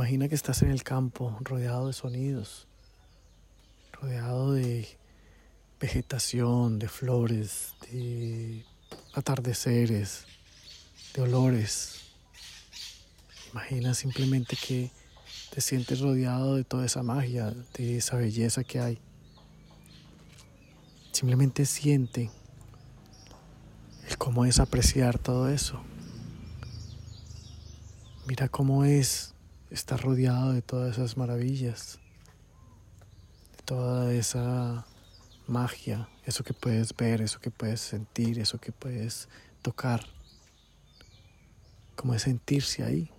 Imagina que estás en el campo, rodeado de sonidos, rodeado de vegetación, de flores, de atardeceres, de olores. Imagina simplemente que te sientes rodeado de toda esa magia, de esa belleza que hay. Simplemente siente el cómo es apreciar todo eso. Mira cómo es estar rodeado de todas esas maravillas, de toda esa magia, eso que puedes ver, eso que puedes sentir, eso que puedes tocar. Cómo es sentirse ahí.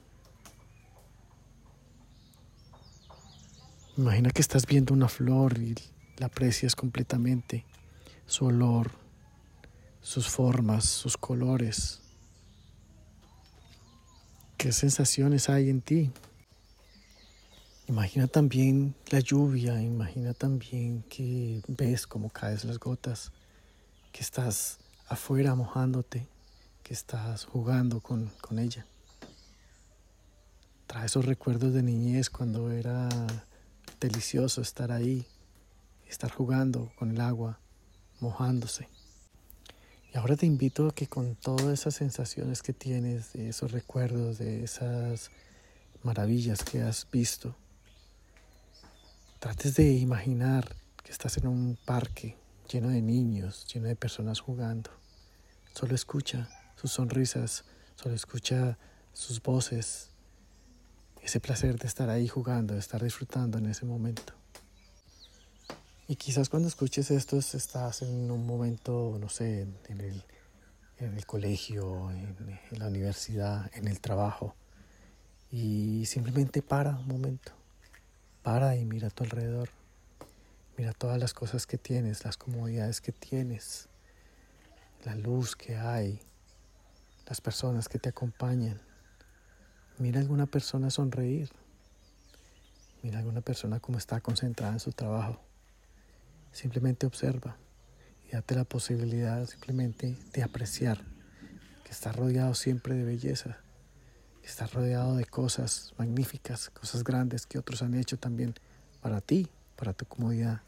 Imagina que estás viendo una flor y la aprecias completamente, su olor, sus formas, sus colores. ¿Qué sensaciones hay en ti? Imagina también la lluvia, imagina también que ves cómo caen las gotas, que estás afuera mojándote, que estás jugando con, con ella. Trae esos recuerdos de niñez cuando era delicioso estar ahí, estar jugando con el agua, mojándose. Y ahora te invito a que con todas esas sensaciones que tienes, de esos recuerdos, de esas maravillas que has visto, trates de imaginar que estás en un parque lleno de niños, lleno de personas jugando. Solo escucha sus sonrisas, solo escucha sus voces, ese placer de estar ahí jugando, de estar disfrutando en ese momento. Y quizás cuando escuches esto estás en un momento, no sé, en el, en el colegio, en, en la universidad, en el trabajo. Y simplemente para un momento. Para y mira a tu alrededor. Mira todas las cosas que tienes, las comodidades que tienes, la luz que hay, las personas que te acompañan. Mira a alguna persona sonreír. Mira a alguna persona como está concentrada en su trabajo. Simplemente observa y date la posibilidad simplemente de apreciar que estás rodeado siempre de belleza, estás rodeado de cosas magníficas, cosas grandes que otros han hecho también para ti, para tu comodidad.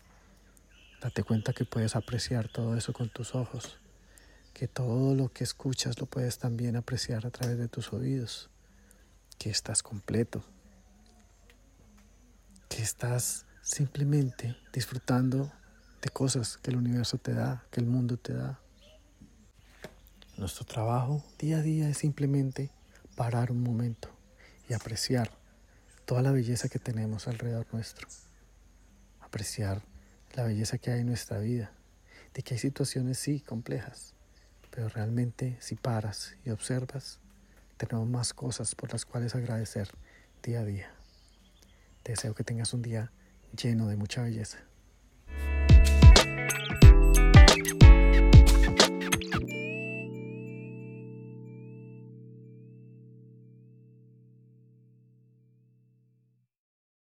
Date cuenta que puedes apreciar todo eso con tus ojos, que todo lo que escuchas lo puedes también apreciar a través de tus oídos que estás completo, que estás simplemente disfrutando de cosas que el universo te da, que el mundo te da. Nuestro trabajo día a día es simplemente parar un momento y apreciar toda la belleza que tenemos alrededor nuestro. Apreciar la belleza que hay en nuestra vida, de que hay situaciones sí complejas, pero realmente si paras y observas, tenemos más cosas por las cuales agradecer día a día. Deseo que tengas un día lleno de mucha belleza.